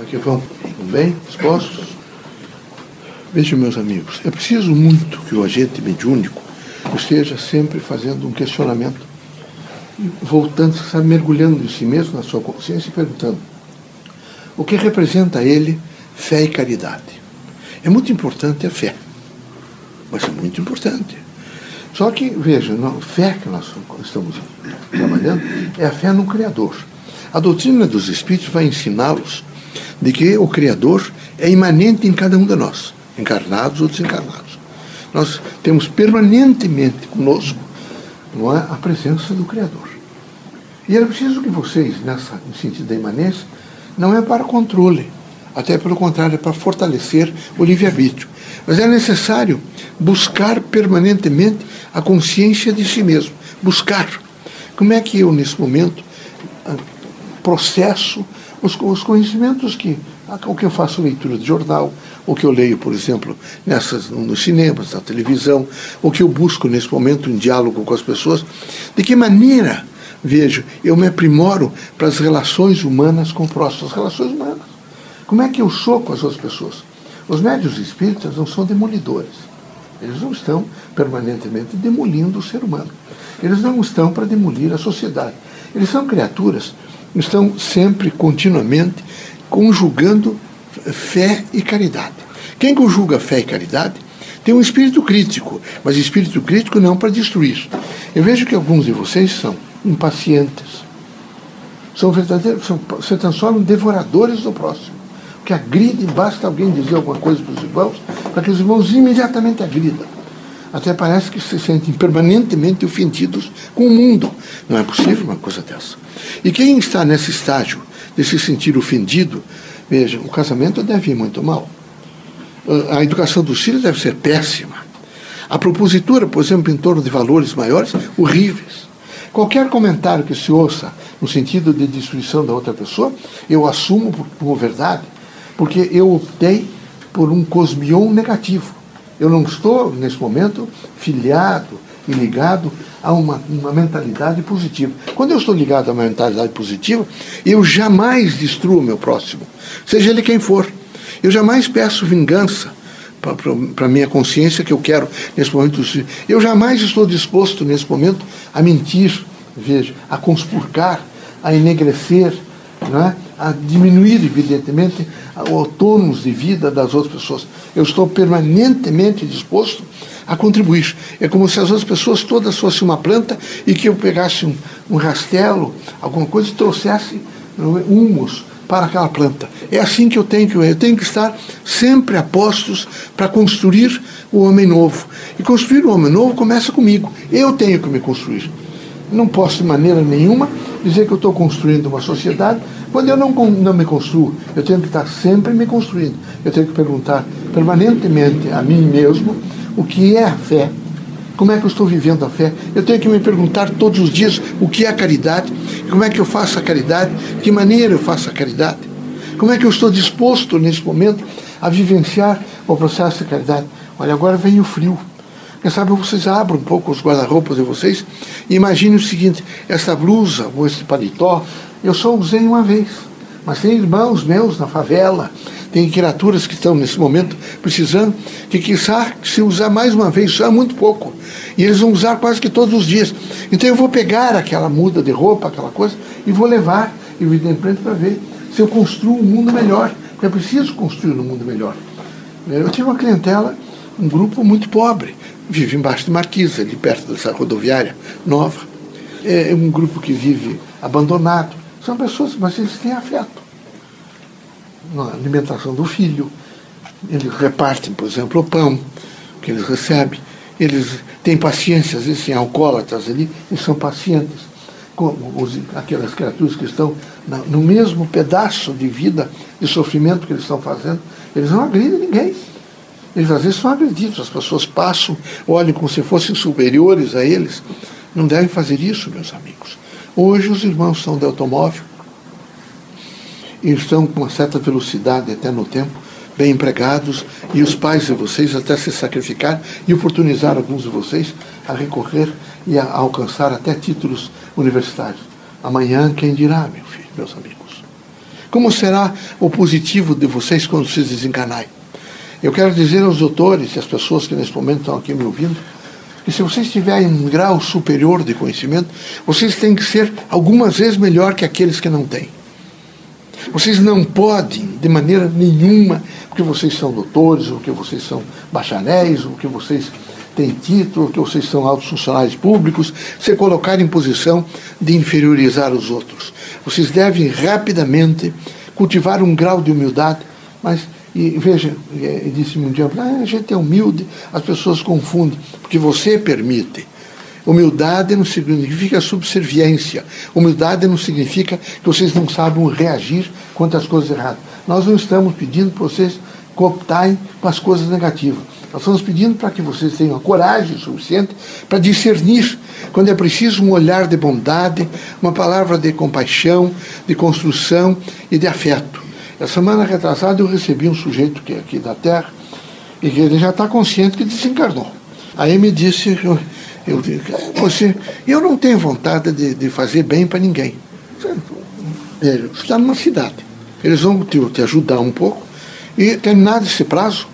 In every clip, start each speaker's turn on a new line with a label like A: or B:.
A: Aqui vão bem dispostos? Vejam, meus amigos, é preciso muito que o agente mediúnico esteja sempre fazendo um questionamento, voltando, sabe, mergulhando em si mesmo, na sua consciência e perguntando o que representa a ele fé e caridade. É muito importante a fé, mas é muito importante. Só que, veja, a fé que nós estamos trabalhando é a fé no Criador. A doutrina dos Espíritos vai ensiná-los de que o Criador é imanente em cada um de nós encarnados ou desencarnados. Nós temos permanentemente conosco não é, a presença do Criador. E era preciso que vocês, nessa, no sentido da imanência, não é para controle, até pelo contrário, é para fortalecer o livre-arbítrio. Mas é necessário buscar permanentemente a consciência de si mesmo. Buscar. Como é que eu, nesse momento, processo os, os conhecimentos que o que eu faço leitura de jornal, o que eu leio, por exemplo, nessas, nos cinemas, na televisão, o que eu busco nesse momento em diálogo com as pessoas, de que maneira, vejo, eu me aprimoro para as relações humanas com o próximo, as relações humanas. Como é que eu sou com as outras pessoas? Os médios espíritas não são demolidores. Eles não estão permanentemente demolindo o ser humano. Eles não estão para demolir a sociedade. Eles são criaturas, estão sempre, continuamente, conjugando fé e caridade. Quem conjuga fé e caridade tem um espírito crítico, mas espírito crítico não para destruir. Eu vejo que alguns de vocês são impacientes, são verdadeiros, são, se transformam devoradores do próximo. Que agride, basta alguém dizer alguma coisa para os irmãos, para que os irmãos imediatamente agridam. Até parece que se sentem permanentemente ofendidos com o mundo. Não é possível uma coisa dessa. E quem está nesse estágio de se sentir ofendido, veja, o casamento deve ir muito mal. Ah, a educação dos filhos deve ser péssima. A propositura, por exemplo, em torno de valores maiores, horríveis. Qualquer comentário que se ouça no sentido de destruição da outra pessoa, eu assumo como verdade, porque eu optei por um cosmion negativo. Eu não estou, nesse momento, filiado e ligado a uma, uma mentalidade positiva. Quando eu estou ligado a uma mentalidade positiva, eu jamais destruo o meu próximo, seja ele quem for. Eu jamais peço vingança para a minha consciência que eu quero nesse momento. Eu jamais estou disposto nesse momento a mentir, veja, a conspurcar, a enegrecer, é? A diminuir, evidentemente, o autônomos de vida das outras pessoas. Eu estou permanentemente disposto a contribuir. É como se as outras pessoas todas fossem uma planta e que eu pegasse um, um rastelo, alguma coisa, e trouxesse humus para aquela planta. É assim que eu tenho que eu tenho que estar sempre a postos para construir o homem novo. E construir o homem novo começa comigo. Eu tenho que me construir. Não posso de maneira nenhuma dizer que eu estou construindo uma sociedade quando eu não, não me construo. Eu tenho que estar sempre me construindo. Eu tenho que perguntar permanentemente a mim mesmo o que é a fé, como é que eu estou vivendo a fé. Eu tenho que me perguntar todos os dias o que é a caridade, como é que eu faço a caridade, de que maneira eu faço a caridade, como é que eu estou disposto nesse momento a vivenciar o processo de caridade. Olha, agora vem o frio. Quem sabe vocês abram um pouco os guarda-roupas de vocês e imaginem o seguinte: essa blusa ou esse paletó eu só usei uma vez, mas tem irmãos meus na favela, tem criaturas que estão nesse momento precisando, que quizá se usar mais uma vez, é muito pouco. E eles vão usar quase que todos os dias. Então eu vou pegar aquela muda de roupa, aquela coisa, e vou levar, evidentemente, para ver se eu construo um mundo melhor. Porque é preciso construir um mundo melhor. Eu tive uma clientela, um grupo muito pobre, vive embaixo de Marquisa, ali perto dessa rodoviária nova. É um grupo que vive abandonado. São pessoas, mas eles têm afeto na alimentação do filho. Eles repartem, por exemplo, o pão que eles recebem. Eles têm paciência, às vezes têm alcoólatras ali, e são pacientes. Como os, aquelas criaturas que estão na, no mesmo pedaço de vida, de sofrimento que eles estão fazendo, eles não agridem ninguém. Eles às vezes são agredidos, as pessoas passam, olham como se fossem superiores a eles. Não devem fazer isso, meus amigos. Hoje os irmãos são de automóvel, e estão com uma certa velocidade até no tempo, bem empregados, e os pais de vocês até se sacrificar e oportunizar alguns de vocês a recorrer e a alcançar até títulos universitários. Amanhã, quem dirá, meu filho, meus amigos? Como será o positivo de vocês quando vocês desencarnarem? Eu quero dizer aos doutores e às pessoas que nesse momento estão aqui me ouvindo, que se vocês tiverem um grau superior de conhecimento, vocês têm que ser algumas vezes melhor que aqueles que não têm. Vocês não podem, de maneira nenhuma, porque vocês são doutores, ou que vocês são bacharéis, ou que vocês têm título, ou que vocês são altos funcionários públicos, se colocar em posição de inferiorizar os outros. Vocês devem rapidamente cultivar um grau de humildade, mas e veja, é, disse-me um dia, ah, a gente é humilde, as pessoas confundem, porque você permite. Humildade não significa subserviência. Humildade não significa que vocês não sabem reagir contra as coisas erradas. Nós não estamos pedindo para vocês cooptarem com as coisas negativas. Nós estamos pedindo para que vocês tenham coragem suficiente para discernir quando é preciso um olhar de bondade, uma palavra de compaixão, de construção e de afeto. A semana retrasada eu recebi um sujeito que é aqui da Terra e que ele já está consciente que desencarnou. Aí me disse, eu, eu, você, eu não tenho vontade de, de fazer bem para ninguém. Ele está numa cidade. Eles vão te, te ajudar um pouco e terminado esse prazo,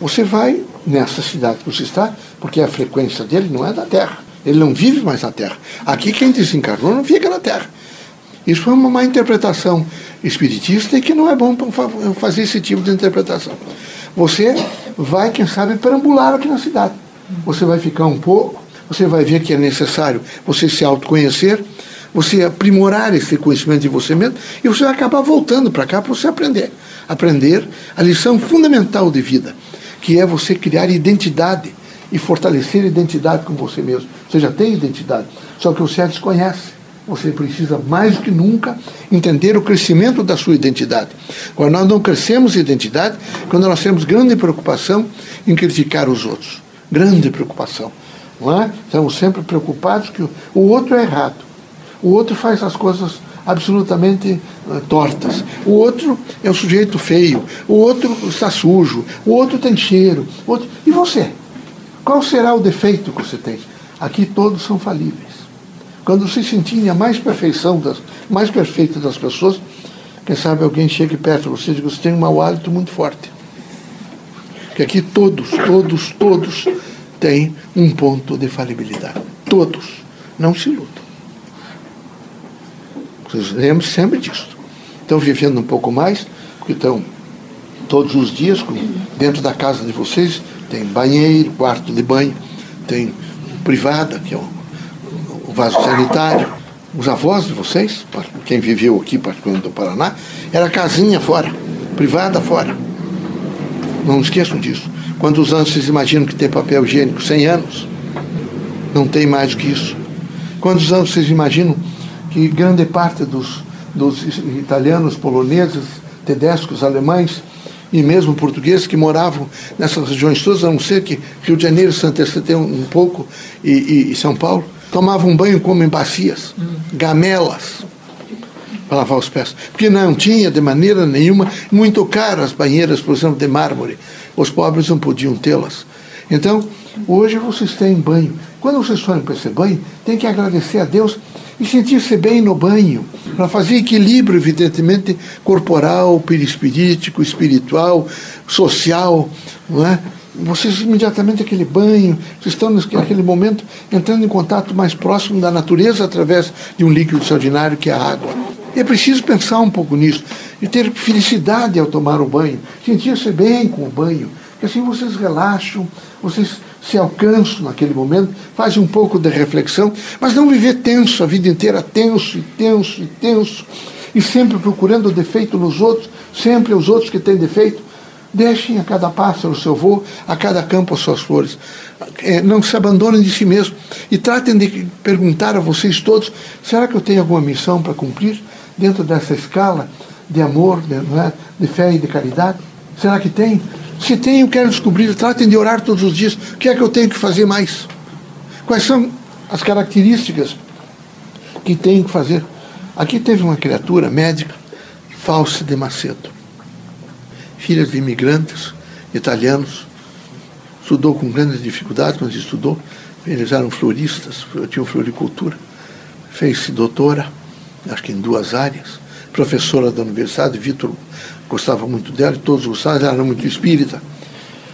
A: você vai nessa cidade que você está, porque a frequência dele não é da Terra. Ele não vive mais na Terra. Aqui quem desencarnou não fica na Terra. Isso foi uma má interpretação espiritista e que não é bom fazer esse tipo de interpretação. Você vai, quem sabe, perambular aqui na cidade. Você vai ficar um pouco, você vai ver que é necessário você se autoconhecer, você aprimorar esse conhecimento de você mesmo e você vai acabar voltando para cá para você aprender. Aprender a lição fundamental de vida, que é você criar identidade e fortalecer a identidade com você mesmo. Você já tem identidade, só que você a desconhece. Você precisa mais do que nunca entender o crescimento da sua identidade. Quando nós não crescemos identidade, quando nós temos grande preocupação em criticar os outros. Grande preocupação. Não é? Estamos sempre preocupados que o outro é errado. O outro faz as coisas absolutamente uh, tortas. O outro é um sujeito feio. O outro está sujo. O outro tem cheiro. Outro... E você? Qual será o defeito que você tem? Aqui todos são falíveis. Quando se sentirem a mais perfeição, das, mais perfeita das pessoas, quem sabe alguém chegue perto de você e diga, você tem um mau hálito muito forte. Que aqui todos, todos, todos têm um ponto de falibilidade. Todos. Não se iludam. Vocês lembrem sempre disso. Estão vivendo um pouco mais, porque estão todos os dias, dentro da casa de vocês, tem banheiro, quarto de banho, tem privada, que é um vaso sanitário. Os avós de vocês, quem viveu aqui, particularmente do Paraná, era casinha fora, privada fora. Não esqueçam disso. Quantos anos vocês imaginam que tem papel higiênico? 100 anos? Não tem mais do que isso. Quantos anos vocês imaginam que grande parte dos, dos italianos, poloneses, tedescos, alemães e mesmo portugueses que moravam nessas regiões todas, a não ser que Rio de Janeiro, Santa Catarina um pouco e, e, e São Paulo, tomavam banho como em bacias, gamelas, para lavar os pés. Porque não tinha de maneira nenhuma, muito caras as banheiras, por exemplo, de mármore. Os pobres não podiam tê-las. Então, hoje vocês têm banho. Quando vocês forem para esse banho, tem que agradecer a Deus e sentir-se bem no banho, para fazer equilíbrio, evidentemente, corporal, perispirítico, espiritual, social, não é? Vocês imediatamente aquele banho, vocês estão naquele momento entrando em contato mais próximo da natureza através de um líquido extraordinário que é a água. E é preciso pensar um pouco nisso e ter felicidade ao tomar o banho, sentir-se bem com o banho, que assim vocês relaxam, vocês se alcançam naquele momento, fazem um pouco de reflexão, mas não viver tenso a vida inteira, tenso e tenso e tenso, e sempre procurando defeito nos outros, sempre os outros que têm defeito, Deixem a cada pássaro o seu voo, a cada campo as suas flores. É, não se abandonem de si mesmos e tratem de perguntar a vocês todos: será que eu tenho alguma missão para cumprir dentro dessa escala de amor, de, é, de fé e de caridade? Será que tem? Se tem, eu quero descobrir. Tratem de orar todos os dias. O que é que eu tenho que fazer mais? Quais são as características que tenho que fazer? Aqui teve uma criatura médica, Falsa de Macedo filhas de imigrantes italianos. Estudou com grandes dificuldades, mas estudou. Eles eram floristas, tinham floricultura. Fez-se doutora, acho que em duas áreas. professora da universidade, Vitor gostava muito dela, e todos gostavam, ela era muito espírita.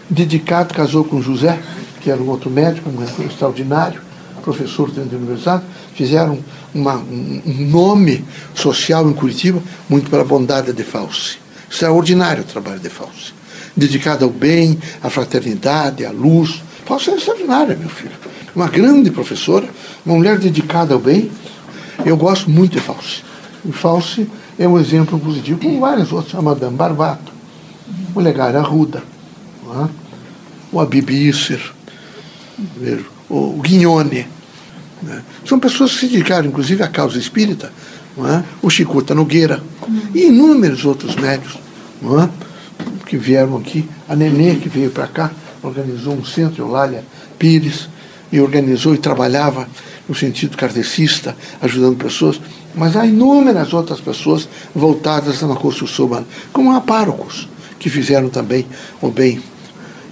A: Dedicado, casou com José, que era um outro médico, um extraordinário, professor dentro da universidade, fizeram uma, um, um nome social em Curitiba, muito pela bondade de Fauci. Extraordinário o trabalho de Fauci. Dedicado ao bem, à fraternidade, à luz. Fauci é extraordinária, meu filho. Uma grande professora, uma mulher dedicada ao bem. Eu gosto muito de Fauci. E Fauci é um exemplo positivo, como vários outros, a Madame Barbato, o Legar Arruda, é? o Abib Isser, o Guignone. Né? São pessoas que se dedicaram, inclusive, à causa espírita, é? o Chicuta Nogueira e inúmeros outros médios é? que vieram aqui. A Nenê, que veio para cá, organizou um centro, Eulália Pires, e organizou e trabalhava no sentido kardecista, ajudando pessoas. Mas há inúmeras outras pessoas voltadas na construção humana, como há párocos, que fizeram também o bem.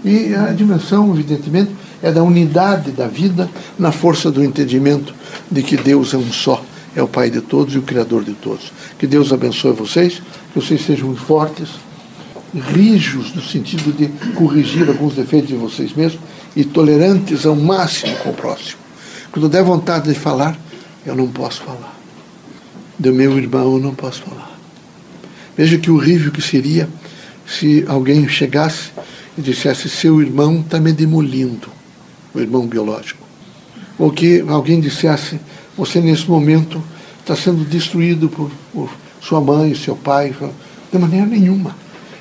A: E a dimensão, evidentemente, é da unidade da vida na força do entendimento de que Deus é um só, é o Pai de todos e o Criador de todos. Que Deus abençoe vocês, que vocês sejam fortes, rijos no sentido de corrigir alguns defeitos de vocês mesmos e tolerantes ao máximo com o próximo. Quando der vontade de falar, eu não posso falar. Do meu irmão eu não posso falar. Veja que horrível que seria se alguém chegasse e dissesse: seu irmão está me demolindo o irmão biológico. Ou que alguém dissesse: você nesse momento está sendo destruído por, por sua mãe, seu pai, de maneira nenhuma.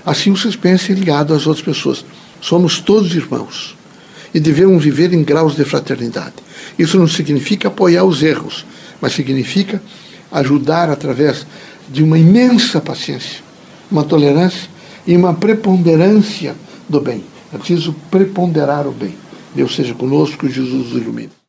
A: Assim vocês pensem ligado às outras pessoas. Somos todos irmãos e devemos viver em graus de fraternidade. Isso não significa apoiar os erros, mas significa ajudar através de uma imensa paciência, uma tolerância e uma preponderância do bem. É preciso preponderar o bem. Deus seja conosco, Jesus nos ilumine.